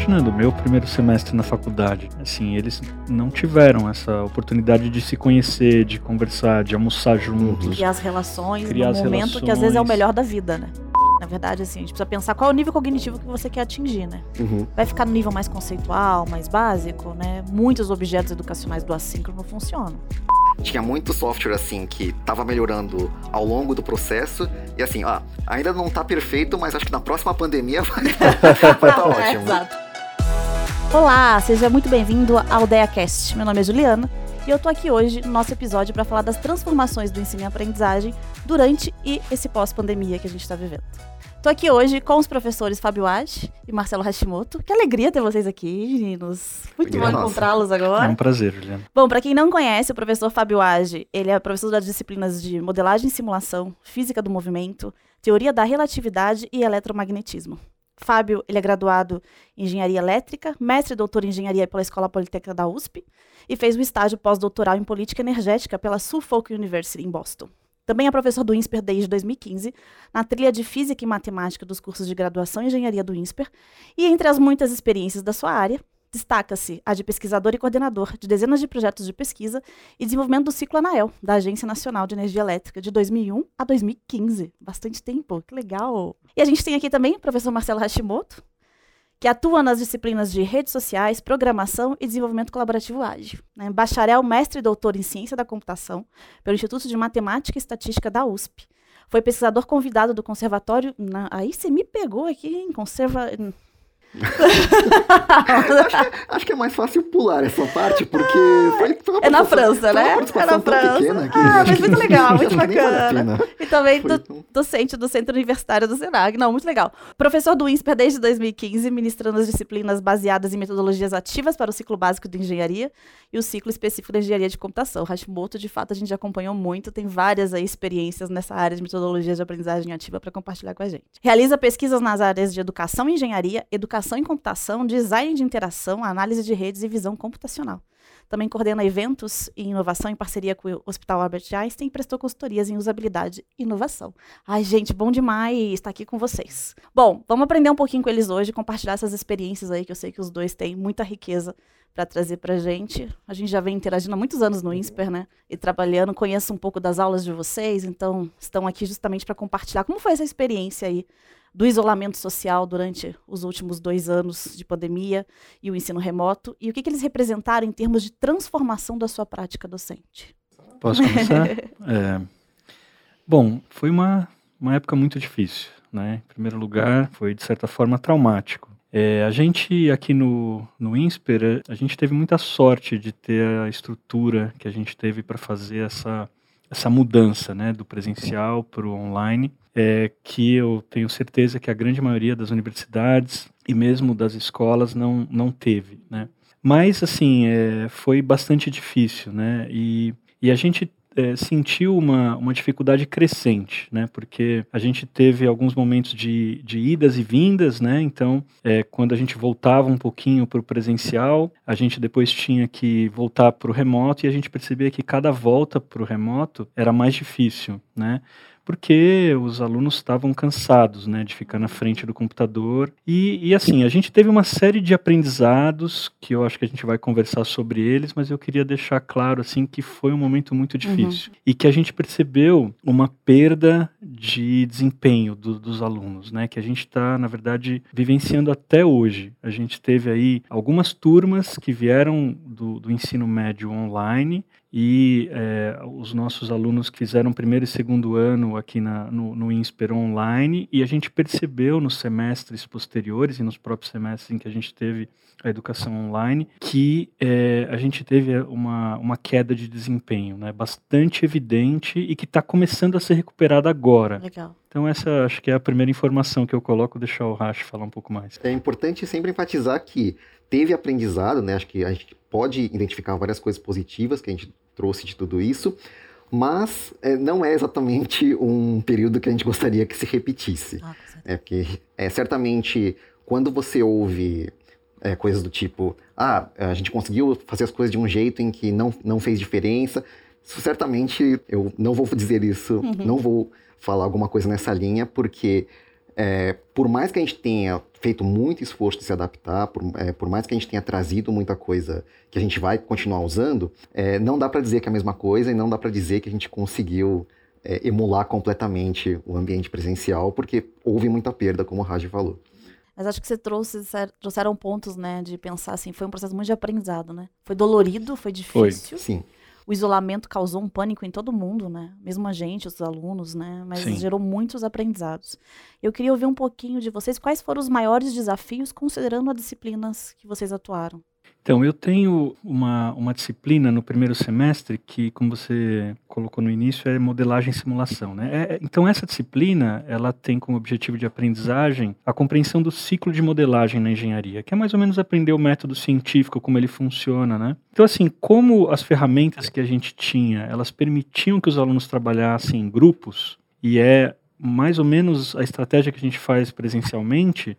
imaginando, meu primeiro semestre na faculdade, assim, eles não tiveram essa oportunidade de se conhecer, de conversar, de almoçar juntos. Criar as relações Criar no as momento que às vezes é o relações. melhor da vida, né? Na verdade, assim, a gente precisa pensar qual é o nível cognitivo que você quer atingir, né? Uhum. Vai ficar no nível mais conceitual, mais básico, né? Muitos objetos educacionais do assíncrono funcionam. Tinha muito software assim que tava melhorando ao longo do processo e assim, ah, ainda não tá perfeito, mas acho que na próxima pandemia vai vai tá ótimo. Exato. Olá, seja muito bem-vindo ao DeaCast. Meu nome é Juliana e eu tô aqui hoje no nosso episódio para falar das transformações do ensino e aprendizagem durante e esse pós-pandemia que a gente está vivendo. Tô aqui hoje com os professores Fábio Age e Marcelo Hashimoto. Que alegria ter vocês aqui, meninos. Muito bom encontrá-los É agora. um prazer, Juliana. Bom, para quem não conhece, o professor Fábio Age, ele é professor das disciplinas de modelagem e simulação, física do movimento, teoria da relatividade e eletromagnetismo. Fábio, ele é graduado em engenharia elétrica, mestre e doutor em engenharia pela Escola Politécnica da USP e fez um estágio pós-doutoral em política energética pela Suffolk University em Boston. Também é professor do INSPER desde 2015, na trilha de Física e Matemática dos cursos de graduação em Engenharia do INSPER, e entre as muitas experiências da sua área, Destaca-se a de pesquisador e coordenador de dezenas de projetos de pesquisa e desenvolvimento do ciclo ANAEL, da Agência Nacional de Energia Elétrica, de 2001 a 2015. Bastante tempo, que legal! E a gente tem aqui também o professor Marcelo Hashimoto, que atua nas disciplinas de redes sociais, programação e desenvolvimento colaborativo ágil. Né? Bacharel, mestre e doutor em ciência da computação pelo Instituto de Matemática e Estatística da USP. Foi pesquisador convidado do conservatório. na- Aí você me pegou aqui, hein? Conserva... Acho que é mais fácil pular essa parte, porque foi, foi É na França, né? É na França. pequena que Ah, acho mas muito legal, muito acho vale bacana. E também do, tão- docente do Centro Universitário do Senag. Não, muito legal. Professor do INSPER desde 2015, ministrando as disciplinas baseadas em metodologias ativas para o ciclo básico de engenharia e o ciclo específico da engenharia de computação. Hashimoto, de fato, a gente já acompanhou muito, tem várias aí, experiências nessa área de metodologias de aprendizagem ativa para compartilhar com a gente. Realiza pesquisas nas áreas de educação e engenharia, educação em computação, design de interação, análise de redes e visão computacional. Também coordena eventos e inovação em parceria com o Hospital Albert Einstein e prestou consultorias em usabilidade e inovação. Ai, gente, bom demais estar aqui com vocês. Bom, vamos aprender um pouquinho com eles hoje, compartilhar essas experiências aí que eu sei que os dois têm muita riqueza para trazer pra gente. A gente já vem interagindo há muitos anos no INSPER, né? E trabalhando, conheço um pouco das aulas de vocês, então estão aqui justamente para compartilhar como foi essa experiência aí do isolamento social durante os últimos dois anos de pandemia e o ensino remoto e o que, que eles representaram em termos de transformação da sua prática docente. Posso começar? É, Bom, foi uma, uma época muito difícil, né? Em primeiro lugar, foi de certa forma traumático. É, a gente aqui no, no INSPER, a gente teve muita sorte de ter a estrutura que a gente teve para fazer essa, essa mudança né, do presencial para o online, é, que eu tenho certeza que a grande maioria das universidades e mesmo das escolas não, não teve. Né? Mas, assim, é, foi bastante difícil, né? E, e a gente é, sentiu uma, uma dificuldade crescente, né? Porque a gente teve alguns momentos de, de idas e vindas, né? Então, é, quando a gente voltava um pouquinho para o presencial, a gente depois tinha que voltar para o remoto e a gente percebia que cada volta para o remoto era mais difícil, né? Porque os alunos estavam cansados, né, de ficar na frente do computador. E, e assim, a gente teve uma série de aprendizados que eu acho que a gente vai conversar sobre eles, mas eu queria deixar claro assim que foi um momento muito difícil e que a gente percebeu uma perda de desempenho do- dos alunos, né, que a gente está na verdade vivenciando até hoje. A gente teve aí algumas turmas que vieram do, do ensino médio online e eh, os nossos alunos que fizeram primeiro e segundo ano aqui na, no, no INSPER online e a gente percebeu nos semestres posteriores e nos próprios semestres em que a gente teve a educação online que eh, a gente teve uma, uma queda de desempenho né, bastante evidente e que está começando a ser recuperada agora. Legal. Então essa acho que é a primeira informação que eu coloco, deixar o Rash falar um pouco mais. É importante sempre enfatizar que teve aprendizado, né? Acho que a gente pode identificar várias coisas positivas que a gente trouxe de tudo isso, mas é, não é exatamente um período que a gente gostaria que se repetisse. Ah. É porque, é, certamente, quando você ouve é, coisas do tipo, ah, a gente conseguiu fazer as coisas de um jeito em que não, não fez diferença, certamente eu não vou dizer isso, Uhum. não vou falar alguma coisa nessa linha, porque é, por mais que a gente tenha feito muito esforço de se adaptar, por, é, por mais que a gente tenha trazido muita coisa que a gente vai continuar usando, é, não dá para dizer que é a mesma coisa e não dá para dizer que a gente conseguiu é, emular completamente o ambiente presencial, porque houve muita perda, como o Raj falou. Mas acho que você trouxe, trouxeram pontos, né, de pensar assim, foi um processo muito de aprendizado, né? Foi dolorido, foi difícil. Foi, sim. O isolamento causou um pânico em todo mundo, né? Mesmo a gente, os alunos, né? Mas sim. gerou muitos aprendizados. Eu queria ouvir um pouquinho de vocês, quais foram os maiores desafios considerando as disciplinas que vocês atuaram? Então, eu tenho uma, uma disciplina no primeiro semestre que, como você colocou no início, é modelagem e simulação. Né? É, então, essa disciplina ela tem como objetivo de aprendizagem a compreensão do ciclo de modelagem na engenharia, que é mais ou menos aprender o método científico, como ele funciona. Né? Então, assim, como as ferramentas que a gente tinha, elas permitiam que os alunos trabalhassem em grupos, e é mais ou menos a estratégia que a gente faz presencialmente,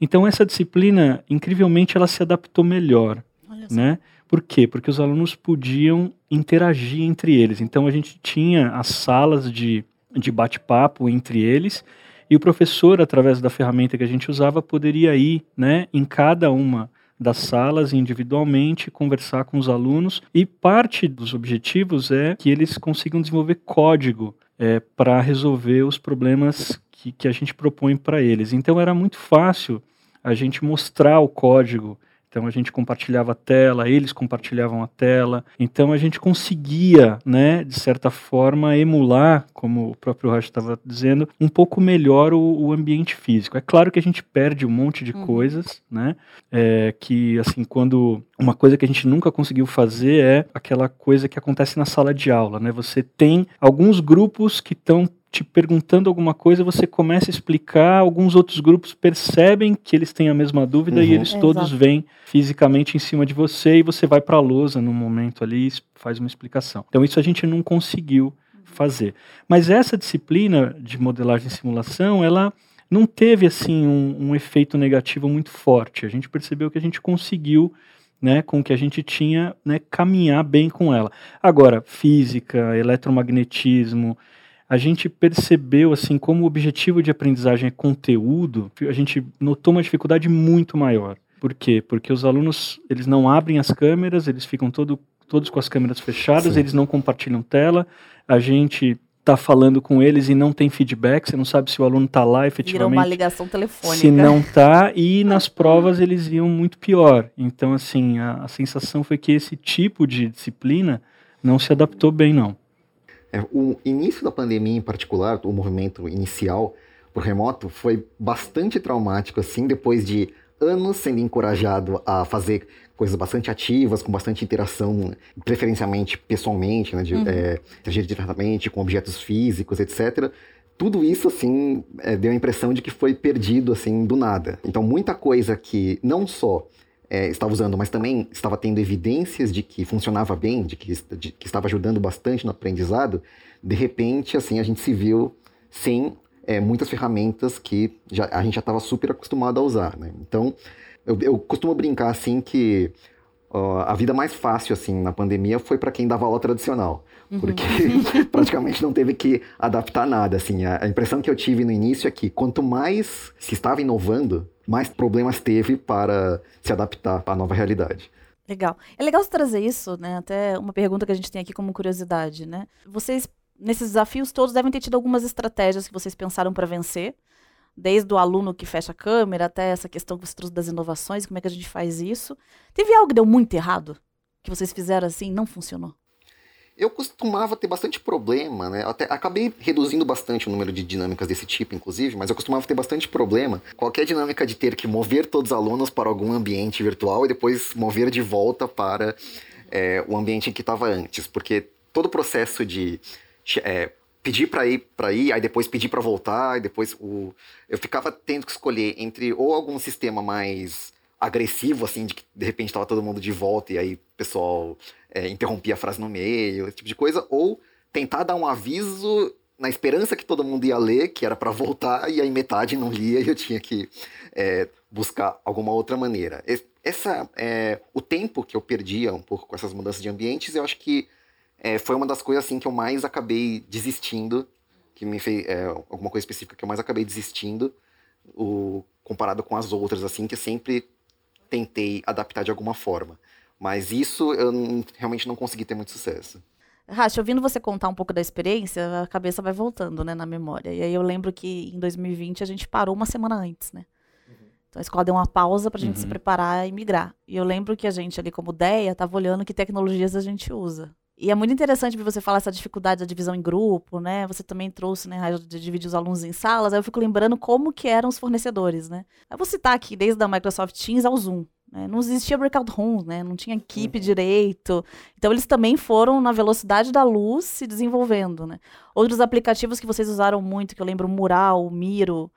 então essa disciplina, incrivelmente, ela se adaptou melhor, né? Por quê? Porque os alunos podiam interagir entre eles. Então a gente tinha as salas de, de bate-papo entre eles e o professor, através da ferramenta que a gente usava, poderia ir, né, em cada uma das salas individualmente, conversar com os alunos e parte dos objetivos é que eles consigam desenvolver código é, para resolver os problemas que, que a gente propõe para eles. Então era muito fácil a gente mostrar o código. Então a gente compartilhava a tela, eles compartilhavam a tela. Então a gente conseguia, né, de certa forma, emular, como o próprio Raj estava dizendo, um pouco melhor o, o, ambiente físico. É claro que a gente perde um monte de uhum. coisas, né? É, que assim, quando uma coisa que a gente nunca conseguiu fazer é aquela coisa que acontece na sala de aula, né? Você tem alguns grupos que estão te perguntando alguma coisa, você começa a explicar, alguns outros grupos percebem que eles têm a mesma dúvida uhum. e eles todos vêm fisicamente em cima de você e você vai para a lousa no momento ali e faz uma explicação. Então isso a gente não conseguiu fazer. Mas essa disciplina de modelagem e simulação, ela não teve assim um, um efeito negativo muito forte. A gente percebeu que a gente conseguiu né, com o que a gente tinha, né, caminhar bem com ela. Agora, física, eletromagnetismo, a gente percebeu assim como o objetivo de aprendizagem é conteúdo, a gente notou uma dificuldade muito maior. Por quê? Porque os alunos eles não abrem as câmeras, eles ficam todo, todos com as câmeras fechadas, Sim. eles não compartilham tela. A gente está falando com eles e não tem feedback, você não sabe se o aluno está lá efetivamente. Vira uma ligação telefônica. Se não está, e nas provas eles iam muito pior. Então, assim, a, a sensação foi que esse tipo de disciplina não se adaptou bem, não. É, o início da pandemia, em particular, o movimento inicial por remoto, foi bastante traumático, assim, depois de anos sendo encorajado a fazer coisas bastante ativas, com bastante interação, preferencialmente pessoalmente, né, de uhum. é, interagir diretamente com objetos físicos, etc. Tudo isso, assim, é, deu a impressão de que foi perdido, assim, do nada. Então, muita coisa que não só é, estava usando, mas também estava tendo evidências de que funcionava bem, de que, de que estava ajudando bastante no aprendizado, de repente, assim, a gente se viu sem é, muitas ferramentas que já, a gente já estava super acostumado a usar, né? Então, eu, eu costumo brincar, assim, que a vida mais fácil, assim, na pandemia foi para quem dava aula tradicional, uhum. porque praticamente não teve que adaptar nada, assim. A, a impressão que eu tive no início é que quanto mais se estava inovando, mais problemas teve para se adaptar à nova realidade. Legal. É legal você trazer isso, né? Até uma pergunta que a gente tem aqui como curiosidade, né? Vocês, nesses desafios todos, devem ter tido algumas estratégias que vocês pensaram para vencer, desde o aluno que fecha a câmera até essa questão que você trouxe das inovações, como é que a gente faz isso. Teve algo que deu muito errado? Que vocês fizeram assim não funcionou? Eu costumava ter bastante problema, né? Até acabei reduzindo bastante o número de dinâmicas desse tipo, inclusive, mas eu costumava ter bastante problema. Qualquer dinâmica de ter que mover todos os alunos para algum ambiente virtual e depois mover de volta para é, o ambiente em que estava antes, porque todo o processo de é, pedir para ir para ir, aí depois pedir para voltar, e depois o eu ficava tendo que escolher entre ou algum sistema mais agressivo, assim, de que de repente estava todo mundo de volta e aí o pessoal é, interrompia a frase no meio, esse tipo de coisa, ou tentar dar um aviso na esperança que todo mundo ia ler, que era para voltar, e aí metade não lia e eu tinha que é, buscar alguma outra maneira. Essa, é, o tempo que eu perdia um pouco com essas mudanças de ambientes, eu acho que é, foi uma das coisas assim que eu mais acabei desistindo, que me fez é, alguma coisa específica que eu mais acabei desistindo o, comparado com as outras, assim, que sempre tentei adaptar de alguma forma. Mas isso eu não, realmente não consegui ter muito sucesso. Racha, ouvindo você contar um pouco da experiência, a cabeça vai voltando, né, na memória. E aí eu lembro que em 2020 a gente parou uma semana antes, né? Uhum. Então a escola deu uma pausa para a gente uhum. se preparar e migrar. E eu lembro que a gente ali como DEA estava olhando que tecnologias a gente usa. E é muito interessante você falar essa dificuldade da divisão em grupo, né? Você também trouxe, né, de dividir os alunos em salas. Aí eu fico lembrando como que eram os fornecedores, né? Eu vou citar aqui, desde a Microsoft Teams ao Zoom. Né? Não existia breakout rooms, né? Não tinha equipe uhum. direito. Então eles também foram na velocidade da luz se desenvolvendo, né? Outros aplicativos que vocês usaram muito, que eu lembro, Mural, Miro.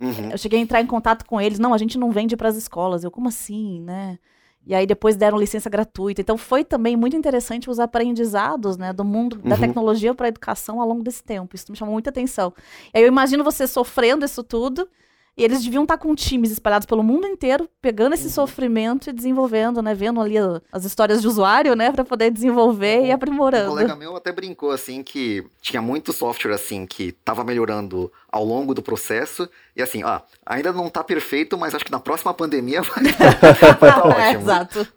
Uhum. Eu cheguei a entrar em contato com eles. Não, a gente não vende para as escolas. Eu, como assim, né? E aí depois deram licença gratuita. Então foi também muito interessante os aprendizados né, do mundo da uhum. tecnologia para a educação ao longo desse tempo. Isso me chamou muita atenção. E aí eu imagino você sofrendo isso tudo e eles deviam estar com times espalhados pelo mundo inteiro, pegando esse uhum. sofrimento e desenvolvendo, né? Vendo ali as histórias de usuário, né? Para poder desenvolver e aprimorando. Um colega meu até brincou, assim, que tinha muito software, assim, que estava melhorando ao longo do processo. E assim, ah, ainda não está perfeito, mas acho que na próxima pandemia vai, vai tá ótimo. É, exato.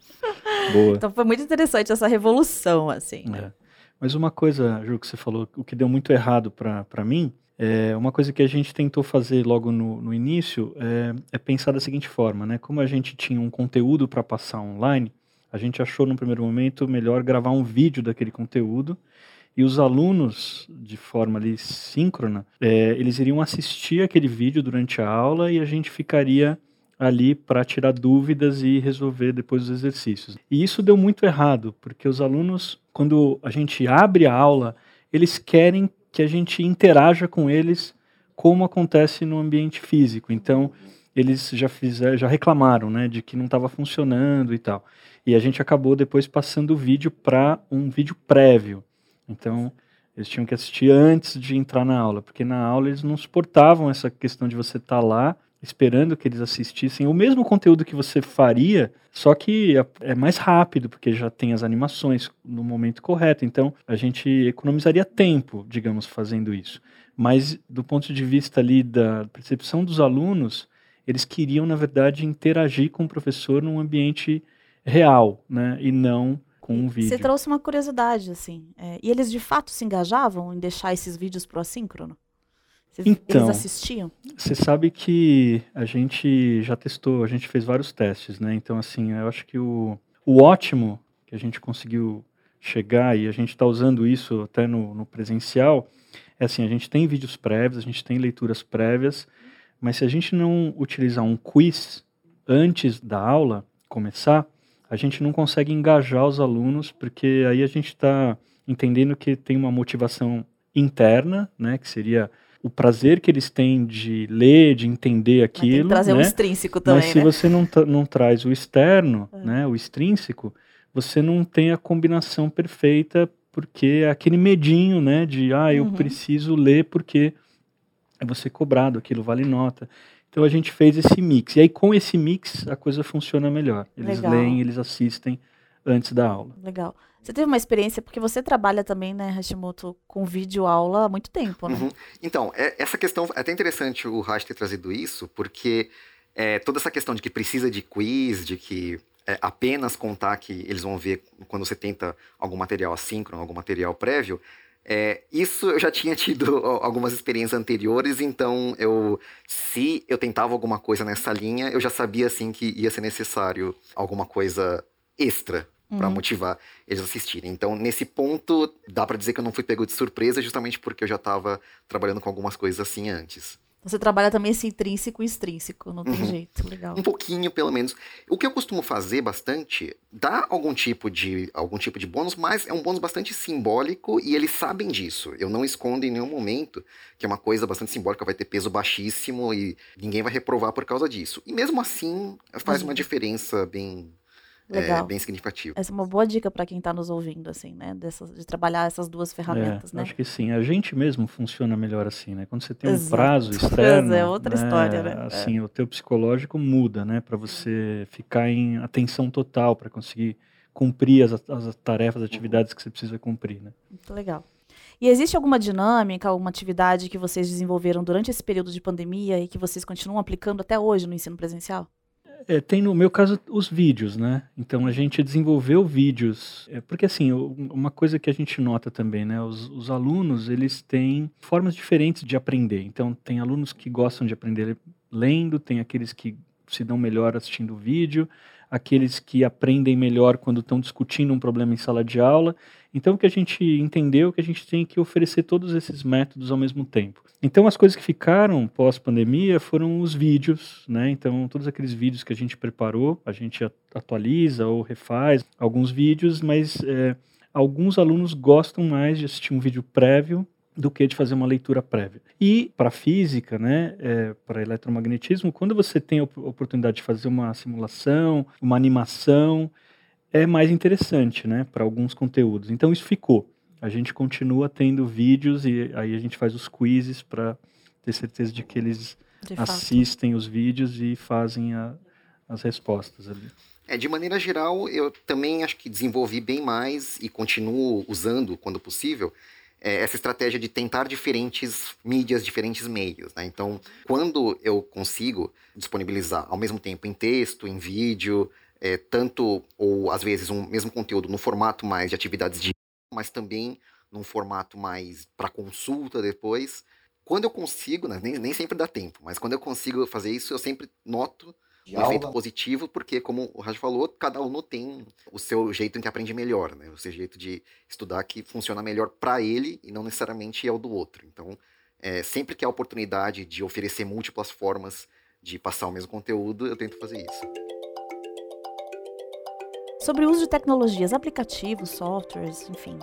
Boa. Então foi muito interessante essa revolução, assim. É. Mas uma coisa, Ju, que você falou, o que deu muito errado para mim é, uma coisa que a gente tentou fazer logo no, no início é, é, pensar da seguinte forma, né? Como a gente tinha um conteúdo para passar online, a gente achou no primeiro momento melhor gravar um vídeo daquele conteúdo e os alunos, de forma ali síncrona, é, eles iriam assistir aquele vídeo durante a aula e a gente ficaria ali para tirar dúvidas e resolver depois os exercícios. E isso deu muito errado, porque os alunos, quando a gente abre a aula, eles querem que a gente interaja com eles como acontece no ambiente físico. Então, eles já fizeram, já reclamaram, né, de que não estava funcionando e tal. E a gente acabou depois passando o vídeo para um vídeo prévio. Então, eles tinham que assistir antes de entrar na aula, porque na aula eles não suportavam essa questão de você estar tá lá esperando que eles assistissem o mesmo conteúdo que você faria, só que é, é mais rápido, porque já tem as animações no momento correto. Então, a gente economizaria tempo, digamos, fazendo isso. Mas, do ponto de vista ali da percepção dos alunos, eles queriam, na verdade, interagir com o professor num ambiente real, né? E não com um vídeo. Você trouxe uma curiosidade, assim. É, e eles, de fato, se engajavam em deixar esses vídeos pro assíncrono? Então, eles assistiam? Você sabe que a gente já testou, a gente fez vários testes, né? Então, assim, eu acho que o, o ótimo que a gente conseguiu chegar, e a gente está usando isso até no, no presencial, é assim, a gente tem vídeos prévios, a gente tem leituras prévias, mas se a gente não utilizar um quiz antes da aula começar, a gente não consegue engajar os alunos, porque aí a gente está entendendo que tem uma motivação interna, né, que seria o prazer que eles têm de ler, de entender aquilo. Tem que trazer né? um extrínseco também. Mas se né? você não, não traz o externo, é. né, o extrínseco, você não tem a combinação perfeita, porque é aquele medinho, né, de ah, eu uhum. preciso ler porque é você cobrado, aquilo vale nota. Então a gente fez esse mix. E aí com esse mix a coisa funciona melhor. Eles Legal. leem, eles assistem antes da aula. Legal. Você teve uma experiência, porque você trabalha também, né, Hashimoto, com vídeo aula há muito tempo, né? Uhum. Então, é, essa questão, é até interessante o Hash ter trazido isso, porque é, toda essa questão de que precisa de quiz, de que é, apenas contar que eles vão ver quando você tenta algum material assíncrono, algum material prévio, é, isso eu já tinha tido algumas experiências anteriores, então eu, se eu tentava alguma coisa nessa linha, eu já sabia assim que ia ser necessário alguma coisa extra uhum. para motivar eles a assistirem. Então, nesse ponto, dá para dizer que eu não fui pego de surpresa, justamente porque eu já estava trabalhando com algumas coisas assim antes. Você trabalha também esse intrínseco e extrínseco, não tem uhum. jeito, legal. Um pouquinho, pelo menos. O que eu costumo fazer bastante, dá algum tipo de algum tipo de bônus, mas é um bônus bastante simbólico e eles sabem disso. Eu não escondo em nenhum momento que é uma coisa bastante simbólica, vai ter peso baixíssimo e ninguém vai reprovar por causa disso. E mesmo assim, faz uhum. uma diferença bem Legal. é bem significativo. Essa é uma boa dica para quem está nos ouvindo, assim, né? Dessas, de trabalhar essas duas ferramentas, é, né? Acho que sim. A gente mesmo funciona melhor assim, né? Quando você tem um prazo externo. é outra né? história, né? Assim, é. o teu psicológico muda, né? Para você ficar em atenção total, para conseguir cumprir as, as tarefas, as atividades que você precisa cumprir, né? Muito legal. E existe alguma dinâmica, alguma atividade que vocês desenvolveram durante esse período de pandemia e que vocês continuam aplicando até hoje no ensino presencial? É, tem no meu caso os vídeos, né? Então a gente desenvolveu vídeos, é, porque assim, uma coisa que a gente nota também, né? Os, os, alunos, eles têm formas diferentes de aprender. Então tem alunos que gostam de aprender lendo, tem aqueles que se dão melhor assistindo vídeo, aqueles que aprendem melhor quando estão discutindo um problema em sala de aula. Então, o que a gente entendeu é que a gente tem que oferecer todos esses métodos ao mesmo tempo. Então, as coisas que ficaram pós-pandemia foram os vídeos, né? Então, todos aqueles vídeos que a gente preparou, a gente atualiza ou refaz alguns vídeos, mas é, alguns alunos gostam mais de assistir um vídeo prévio do que de fazer uma leitura prévia. E para física, né, é, para eletromagnetismo, quando você tem a oportunidade de fazer uma simulação, uma animação, é mais interessante, né, para alguns conteúdos. Então isso ficou. A gente continua tendo vídeos e aí a gente faz os quizzes para ter certeza de que eles de assistem fato. os vídeos e fazem a, as respostas ali. É, de maneira geral, eu também acho que desenvolvi bem mais e continuo usando quando possível é, essa estratégia de tentar diferentes mídias, diferentes meios. Né? Então, quando eu consigo disponibilizar ao mesmo tempo em texto, em vídeo, é, tanto ou às vezes um mesmo conteúdo no formato mais de atividades de mas também num formato mais para consulta depois. Quando eu consigo, né, nem, nem sempre dá tempo, mas quando eu consigo fazer isso, eu sempre noto um aula. efeito positivo, porque, como o Raj falou, cada aluno tem o seu jeito em que aprende melhor, né? O seu jeito de estudar que funciona melhor para ele e não necessariamente é o do outro. Então, é, sempre que há oportunidade de oferecer múltiplas formas de passar o mesmo conteúdo, eu tento fazer isso. Sobre o uso de tecnologias, aplicativos, softwares, enfim.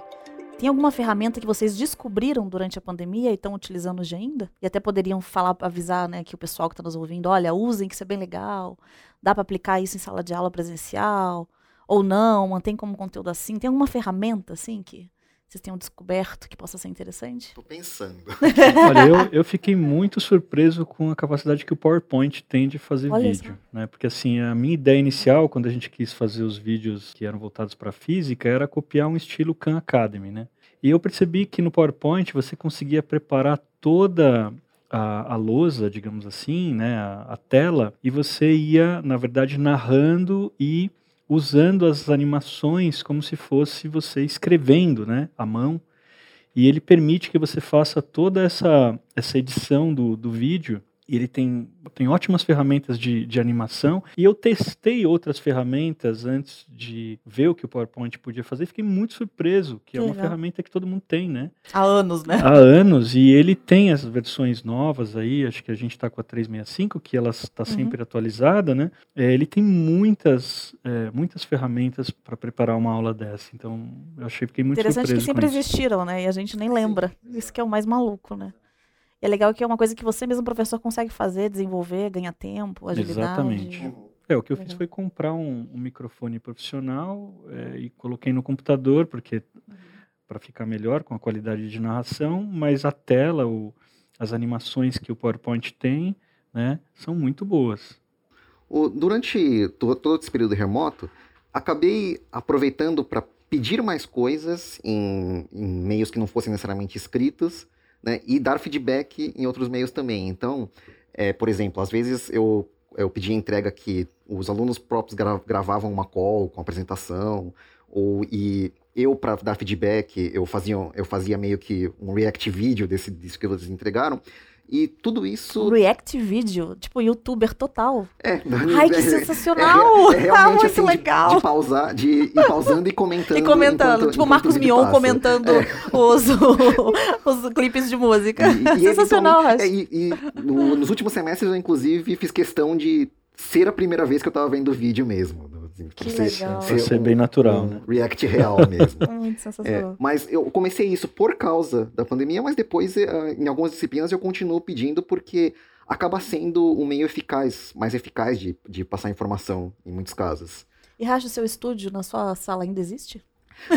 Tem alguma ferramenta que vocês descobriram durante a pandemia e estão utilizando hoje ainda? E até poderiam falar, avisar, né, que o pessoal que está nos ouvindo, olha, usem, que isso é bem legal. Dá para aplicar isso em sala de aula presencial? Ou não? Mantém como conteúdo assim? Tem alguma ferramenta, assim, que vocês tenham descoberto que possa ser interessante? Estou pensando. Olha, eu, eu fiquei muito surpreso com a capacidade que o PowerPoint tem de fazer Olha vídeo. Né? Porque assim, a minha ideia inicial, quando a gente quis fazer os vídeos que eram voltados para física, era copiar um estilo Khan Academy, né? E eu percebi que no PowerPoint você conseguia preparar toda a, a lousa, digamos assim, né, a, a tela, e você ia, na verdade, narrando e usando as animações como se fosse você escrevendo, né, à mão. E ele permite que você faça toda essa, essa edição do, do vídeo ele tem, tem ótimas ferramentas de, de animação. E eu testei outras ferramentas antes de ver o que o PowerPoint podia fazer. Fiquei muito surpreso, que, que é uma legal. ferramenta que todo mundo tem, né? Há anos, né? Há anos. E ele tem as versões novas aí. Acho que a gente está com a 365, que ela está uhum. sempre uhum. atualizada, né? É, ele tem muitas, é, muitas ferramentas para preparar uma aula dessa. Então, eu achei, fiquei muito Interessante surpreso. Interessante que sempre existiram, né? E a gente nem lembra. Isso que é o mais maluco, né? É legal que é uma coisa que você mesmo, professor, consegue fazer, desenvolver, ganhar tempo, agilidade. Exatamente. É, o que eu fiz foi comprar um, um microfone profissional é, e coloquei no computador, porque uhum. para ficar melhor com a qualidade de narração, mas a tela, o, as animações que o PowerPoint tem, né, são muito boas. O, durante todo, todo esse período remoto, acabei aproveitando para pedir mais coisas em, em meios que não fossem necessariamente escritos, né, e dar feedback em outros meios também. Então, é, por exemplo, às vezes eu, eu pedi entrega que os alunos próprios gra gravavam uma call com apresentação, ou, e eu, para dar feedback, eu fazia, eu fazia meio que um react vídeo desse, disso que eles entregaram. E tudo isso. React Video, tipo youtuber total. É, Ai, que é, sensacional! É, é, é realmente, ah, muito assim, legal. De, de, pausar, de ir pausando e comentando. E comentando, enquanto, tipo Marcos Mion comentando é. os, os, os clipes de música. E, e sensacional, é, e, e no, nos últimos semestres eu, inclusive, fiz questão de ser a primeira vez que eu tava vendo o vídeo mesmo. Assim, que ser, legal. Ser, ser um, bem natural, um né? React real mesmo. Muito sensacional. É, mas eu comecei isso por causa da pandemia, mas depois, eh, em algumas disciplinas, eu continuo pedindo porque acaba sendo um meio eficaz, mais eficaz de, de passar informação em muitos casos. E Racha, seu estúdio na sua sala ainda existe?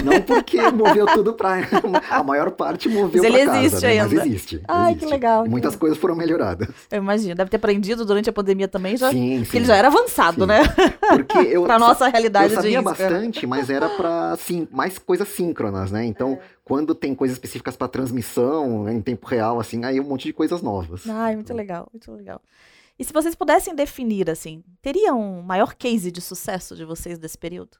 Não porque moveu tudo para a maior parte moveu para casa, existe né? ainda. mas existe. Ai, existe. que legal. E muitas coisas foram melhoradas. Eu imagino, deve ter aprendido durante a pandemia também, já, Sim, porque sim. ele já era avançado, Sim. né? Porque eu pra nossa realidade eu sabia bastante, mas era para sim, mais coisas síncronas, né? Então, É. quando tem coisas específicas para transmissão em tempo real, assim, aí um monte de coisas novas. Ai, muito legal, muito legal. E se vocês pudessem definir, assim, teria um maior case de sucesso de vocês desse período?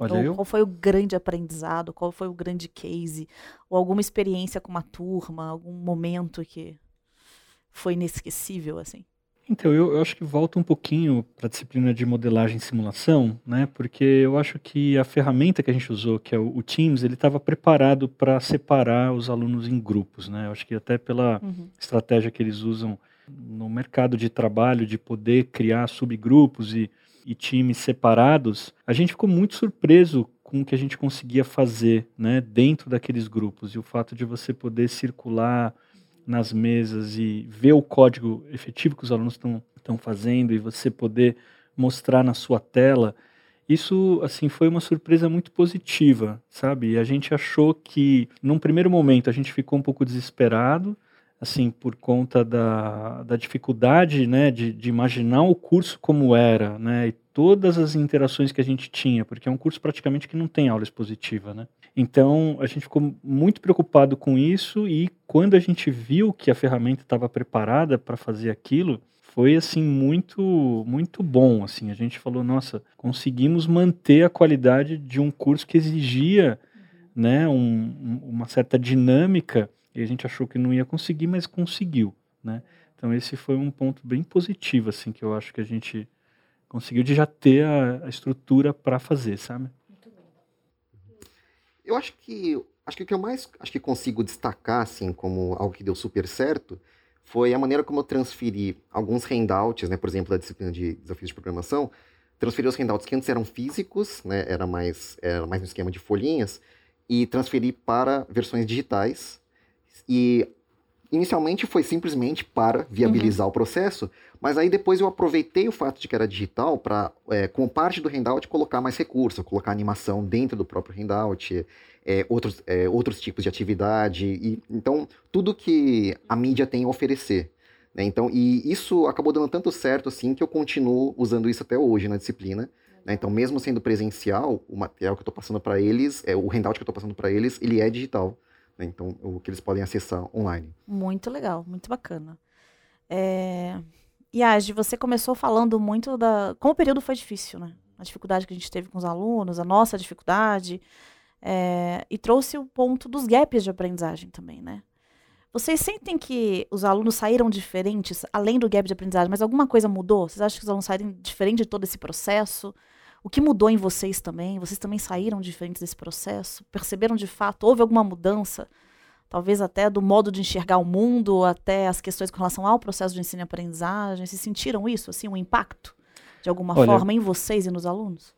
Olha, qual foi o grande aprendizado? Qual foi o grande case? Ou alguma experiência com uma turma? Algum momento que foi inesquecível, assim? Então, eu, eu acho que volta um pouquinho para a disciplina de modelagem e simulação, né? Porque eu acho que a ferramenta que a gente usou, que é o, o Teams, ele estava preparado para separar os alunos em grupos, né? Eu acho que até pela Uhum. estratégia que eles usam no mercado de trabalho, de poder criar subgrupos e, e times separados, a gente ficou muito surpreso com o que a gente conseguia fazer, né? Dentro daqueles grupos e o fato de você poder circular nas mesas e ver o código efetivo que os alunos estão fazendo e você poder mostrar na sua tela, isso assim foi uma surpresa muito positiva, sabe? A gente achou que num primeiro momento a gente ficou um pouco desesperado, assim por conta da, da dificuldade, né, de, de imaginar o curso como era, né, e todas as interações que a gente tinha, porque é um curso praticamente que não tem aula expositiva, né? Então a gente ficou muito preocupado com isso e quando a gente viu que a ferramenta estava preparada para fazer aquilo, foi assim muito muito bom assim. A gente falou, nossa, conseguimos manter a qualidade de um curso que exigia, né, um, um- uma certa dinâmica e a gente achou que não ia conseguir, mas conseguiu, né? Então esse foi um ponto bem positivo assim que eu acho que a gente conseguiu de já ter a, a estrutura para fazer, sabe? Eu acho que acho que o que eu mais acho que consigo destacar assim como algo que deu super certo foi a maneira como eu transferi alguns handouts, né, por exemplo, da disciplina de desafios de programação, transferi os handouts que antes eram físicos, né, era mais era mais no esquema de folhinhas e transferi para versões digitais. E inicialmente foi simplesmente para viabilizar o processo, mas aí depois eu aproveitei o fato de que era digital para, como parte do handout, colocar mais recursos, colocar animação dentro do próprio handout, é, outros, é, outros tipos de atividade, e então tudo que a mídia tem a oferecer. né? Então, e isso acabou dando tanto certo assim que eu continuo usando isso até hoje na disciplina. né? Então, mesmo sendo presencial, o material que eu estou passando para eles, é, o handout que eu estou passando para eles, ele é digital. Né? Então, o que eles podem acessar online. Muito legal, muito bacana. É... Yagi, você começou falando muito da. Como o período foi difícil, né? A dificuldade que a gente teve com os alunos, a nossa dificuldade. é, E trouxe o ponto dos gaps de aprendizagem também, né? Vocês sentem que os alunos saíram diferentes, além do gap de aprendizagem, mas alguma coisa mudou? Vocês acham que os alunos saíram diferente de todo esse processo? O que mudou em vocês também? Vocês também saíram diferentes desse processo? Perceberam de fato? Houve alguma mudança? talvez até do modo de enxergar o mundo, até as questões com relação ao processo de ensino e aprendizagem. Vocês sentiram isso, assim, um impacto de alguma Olha- forma em vocês e nos alunos?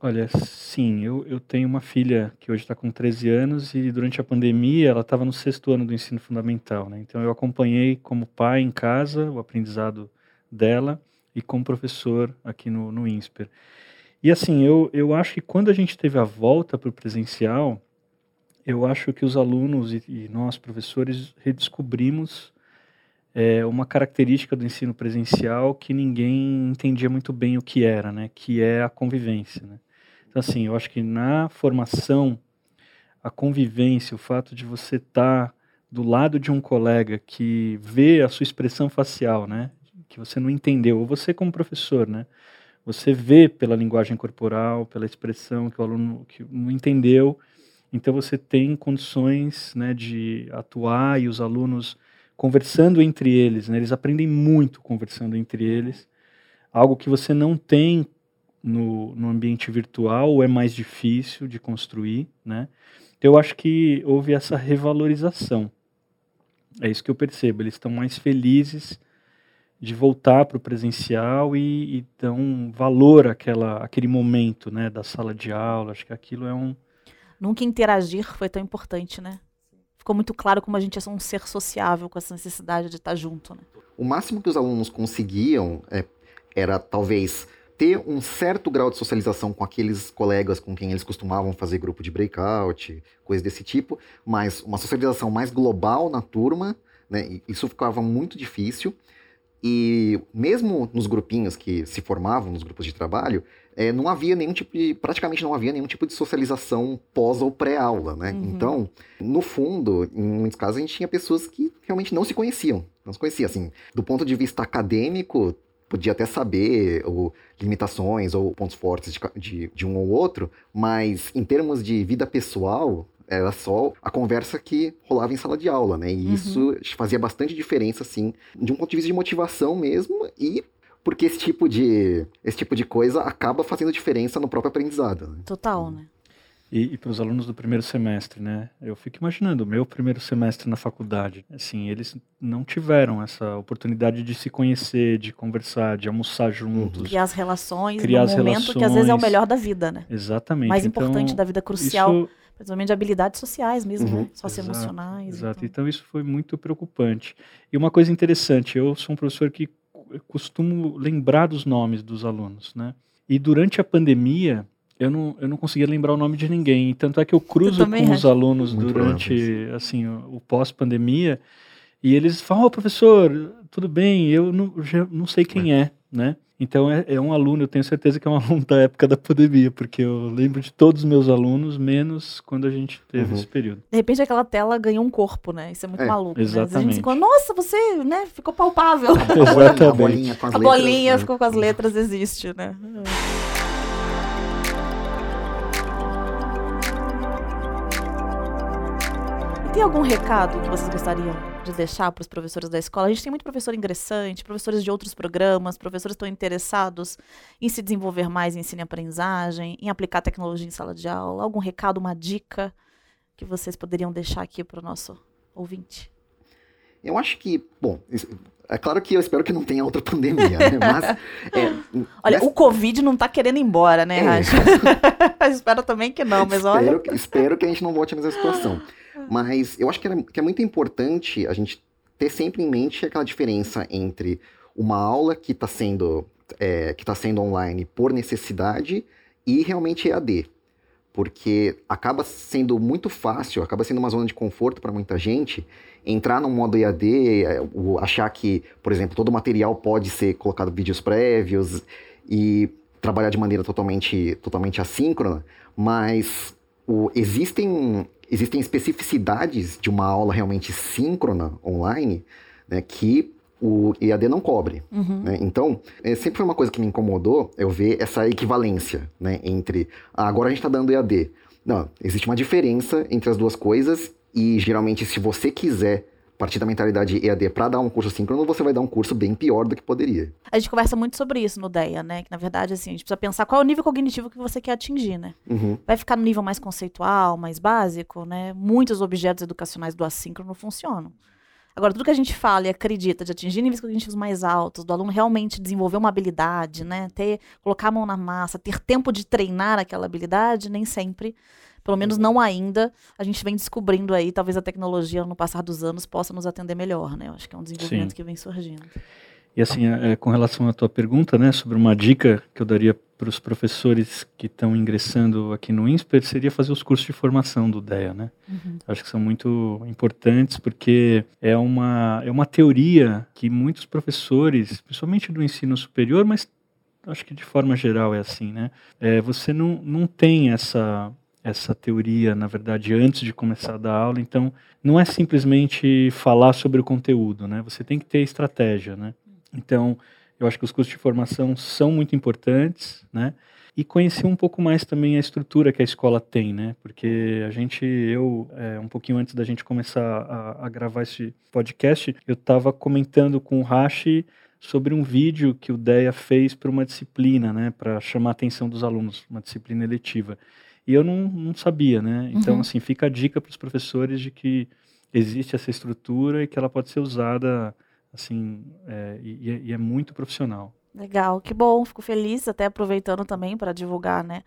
Olha, sim, eu, eu tenho uma filha que hoje está com 13 anos e durante a pandemia ela estava no sexto ano do ensino fundamental, né? Então eu acompanhei como pai em casa o aprendizado dela e como professor aqui no, no INSPER. E assim, eu, eu acho que quando a gente teve a volta para o presencial, eu acho que os alunos e, e nós, professores, redescobrimos é, uma característica do ensino presencial que ninguém entendia muito bem o que era, né? Que é a convivência, né? Então, assim, eu acho que na formação, a convivência, o fato de você estar do lado de um colega que vê a sua expressão facial, né? Que você não entendeu, ou você como professor, né? Você vê pela linguagem corporal, pela expressão que o aluno que não entendeu, então você tem condições, né, de atuar e os alunos conversando entre eles, né? Eles aprendem muito conversando entre eles, algo que você não tem no, no ambiente virtual ou é mais difícil de construir, né? Então, Eu acho que houve essa revalorização. É isso que eu percebo. Eles estão mais felizes de voltar para o presencial e, e dão valor àquela, àquele momento, né, da sala de aula. Acho que aquilo é um Nunca interagir foi tão importante, né? Ficou muito claro como a gente é um ser sociável com essa necessidade de estar junto, né? O máximo que os alunos conseguiam é, era talvez ter um certo grau de socialização com aqueles colegas com quem eles costumavam fazer grupo de breakout, coisas desse tipo, mas uma socialização mais global na turma, né? Isso ficava muito difícil. E mesmo nos grupinhos que se formavam, nos grupos de trabalho, é, não havia nenhum tipo de. praticamente não havia nenhum tipo de socialização pós ou pré-aula, né? Uhum. Então, no fundo, em muitos casos, a gente tinha pessoas que realmente não se conheciam. Não se conheciam, assim. Do ponto de vista acadêmico, podia até saber ou, limitações ou pontos fortes de, de, de um ou outro, mas em termos de vida pessoal, era só a conversa que rolava em sala de aula, né? E uhum. isso fazia bastante diferença, assim, de um ponto de vista de motivação mesmo e porque esse tipo de, esse tipo de coisa acaba fazendo diferença no próprio aprendizado. Né? Total, né? E, e para os alunos do primeiro semestre, né? Eu fico imaginando o meu primeiro semestre na faculdade. Assim, eles não tiveram essa oportunidade de se conhecer, de conversar, de almoçar juntos. Criar as relações criar as momento relações. que às vezes é o melhor da vida, né? Exatamente. Mais então, importante da vida crucial. Isso principalmente de habilidades sociais mesmo, uhum. né? socioemocionais. Exato, exato. Então. então. isso foi muito preocupante. E uma coisa interessante, eu sou um professor que costumo lembrar dos nomes dos alunos, né? E durante a pandemia, eu não, eu não conseguia lembrar o nome de ninguém. Tanto é que eu cruzo eu com os alunos muito durante assim, o, o pós-pandemia e eles falam, oh, professor, tudo bem, eu não, já não sei quem é, né? Então é, é, um aluno, eu tenho certeza que é um aluno da época da pandemia, porque eu lembro de todos os meus alunos, menos quando a gente teve uhum. esse período. De repente aquela tela ganhou um corpo, né? Isso é muito é, maluco. Exatamente. Né? A gente ficou, nossa, você, né, ficou palpável. Exatamente. A bolinha com as a letras. bolinha né? ficou com as letras, existe, né? Tem algum recado que vocês gostariam de deixar para os professores da escola? A gente tem muito professor ingressante, professores de outros programas, professores estão interessados em se desenvolver mais em ensino e aprendizagem, em aplicar tecnologia em sala de aula. Algum recado, uma dica que vocês poderiam deixar aqui para o nosso ouvinte? Eu acho que, bom, é claro que eu espero que não tenha outra pandemia, né? Mas. É, olha, nessa... o Covid não está querendo ir embora, né, é. espero também que não, mas espero, olha. Espero que a gente não volte a mesma situação. Mas eu acho que é, que é muito importante a gente ter sempre em mente aquela diferença entre uma aula que está sendo, é, que tá sendo online por necessidade e realmente EAD. Porque acaba sendo muito fácil, acaba sendo uma zona de conforto para muita gente entrar no modo EAD, é, achar que, por exemplo, todo o material pode ser colocado vídeos prévios e trabalhar de maneira totalmente, totalmente assíncrona, mas o, existem existem especificidades de uma aula realmente síncrona online né, que o EAD não cobre. Uhum. Né? Então, é, sempre foi uma coisa que me incomodou eu ver essa equivalência né, entre ah, agora a gente está dando EAD. Não, existe uma diferença entre as duas coisas e geralmente se você quiser partir da mentalidade EAD para dar um curso síncrono, você vai dar um curso bem pior do que poderia. A gente conversa muito sobre isso no DEA, né? Que na verdade, assim, a gente precisa pensar qual é o nível cognitivo que você quer atingir, né? Uhum. Vai ficar no nível mais conceitual, mais básico, né? Muitos objetos educacionais do assíncrono funcionam. Agora, tudo que a gente fala e acredita de atingir níveis cognitivos mais altos, do aluno realmente desenvolver uma habilidade, né? Ter, colocar a mão na massa, ter tempo de treinar aquela habilidade, nem sempre pelo menos não ainda, a gente vem descobrindo aí, talvez a tecnologia no passar dos anos possa nos atender melhor, né? Eu acho que é um desenvolvimento Sim. que vem surgindo. E assim, é, é, com relação à tua pergunta, né, sobre uma dica que eu daria para os professores que estão ingressando aqui no INSPER, seria fazer os cursos de formação do DEA, né? Uhum. Acho que são muito importantes porque é uma, é uma teoria que muitos professores, principalmente do ensino superior, mas acho que de forma geral é assim, né? É, você não, não tem essa essa teoria, na verdade, antes de começar a dar aula. Então, não é simplesmente falar sobre o conteúdo, né? Você tem que ter estratégia, né? Então, eu acho que os cursos de formação são muito importantes, né? E conhecer um pouco mais também a estrutura que a escola tem, né? Porque a gente, eu, é, um pouquinho antes da gente começar a, a gravar esse podcast, eu estava comentando com o Rashi sobre um vídeo que o DEA fez para uma disciplina, né? Para chamar a atenção dos alunos, uma disciplina eletiva. E eu não, não sabia, né? Então, uhum. assim, fica a dica para os professores de que existe essa estrutura e que ela pode ser usada, assim, é, e, e, é muito profissional. Legal, que bom, fico feliz, até aproveitando também para divulgar, né?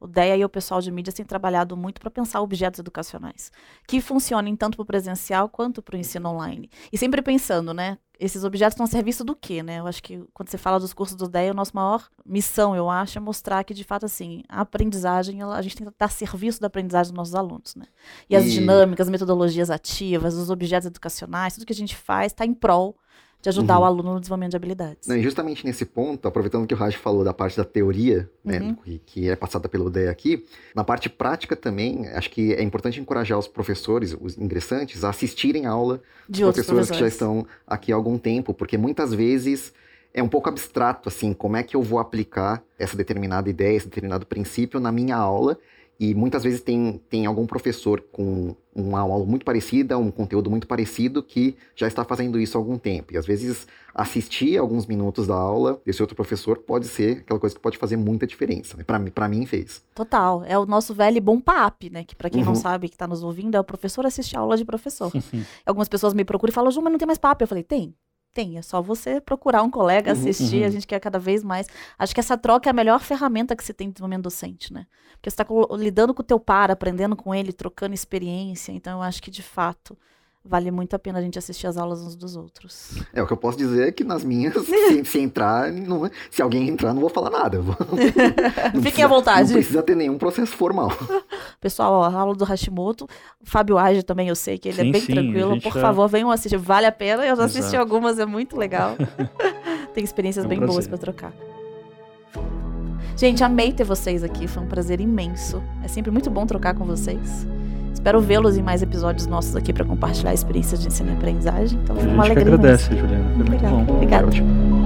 O DEA e o pessoal de mídia têm trabalhado muito para pensar objetos educacionais que funcionem tanto para o presencial quanto para o ensino online. E sempre pensando, né? Esses objetos estão a serviço do quê, né? Eu acho que quando você fala dos cursos do DEA, a nossa maior missão, eu acho, é mostrar que, de fato, assim, a aprendizagem, ela, a gente tem que estar a serviço da aprendizagem dos nossos alunos, né? E as E- dinâmicas, metodologias ativas, os objetos educacionais, tudo que a gente faz está em prol de ajudar Uhum. o aluno no desenvolvimento de habilidades. Não, e justamente nesse ponto, aproveitando que o Raj falou da parte da teoria, né, Uhum. que, que é passada pelo DEA aqui, na parte prática também, acho que é importante encorajar os professores, os ingressantes, a assistirem a aula de outros professores que já professores. estão aqui há algum tempo, porque muitas vezes é um pouco abstrato, assim, como é que eu vou aplicar essa determinada ideia, esse determinado princípio na minha aula, e muitas vezes tem, tem algum professor com uma aula muito parecida, um conteúdo muito parecido, que já está fazendo isso há algum tempo. E às vezes assistir alguns minutos da aula desse outro professor pode ser aquela coisa que pode fazer muita diferença. Né? Para mim, pra mim fez. Total. É o nosso velho e bom PAP, né? Que pra quem não Uhum. sabe, que tá nos ouvindo, é o professor assistir a aula de professor. Algumas pessoas me procuram e falam, Ju, mas não tem mais PAP. Eu falei, tem. Tem, é só você procurar um colega, Uhum, assistir, uhum. a gente quer cada vez mais. Acho que essa troca é a melhor ferramenta que você tem no desenvolvimento docente, né? Porque você está lidando com o teu par, aprendendo com ele, trocando experiência. Então, eu acho que, de fato, vale muito a pena a gente assistir as aulas uns dos outros. É, o que eu posso dizer é que nas minhas, se, se entrar, não- se alguém entrar, não vou falar nada. Vou- Fiquem precisa- à vontade. Não precisa ter nenhum processo formal. Pessoal, ó, a aula do Hashimoto, Fábio Age também, eu sei que ele é Sim, bem sim, tranquilo. Por já- favor, venham assistir. Vale a pena. Eu já assisti Exato. algumas, é muito legal. Tem experiências É um bem boas pra prazer. trocar. Gente, amei ter vocês aqui. Foi um prazer imenso. É sempre muito bom trocar com vocês. Espero vê-los em mais episódios nossos aqui pra compartilhar experiências de ensino e aprendizagem. Então, A foi uma gente que alegria. imensa. agradece, Juliana. Foi muito Legal. bom. Obrigada. Ótimo.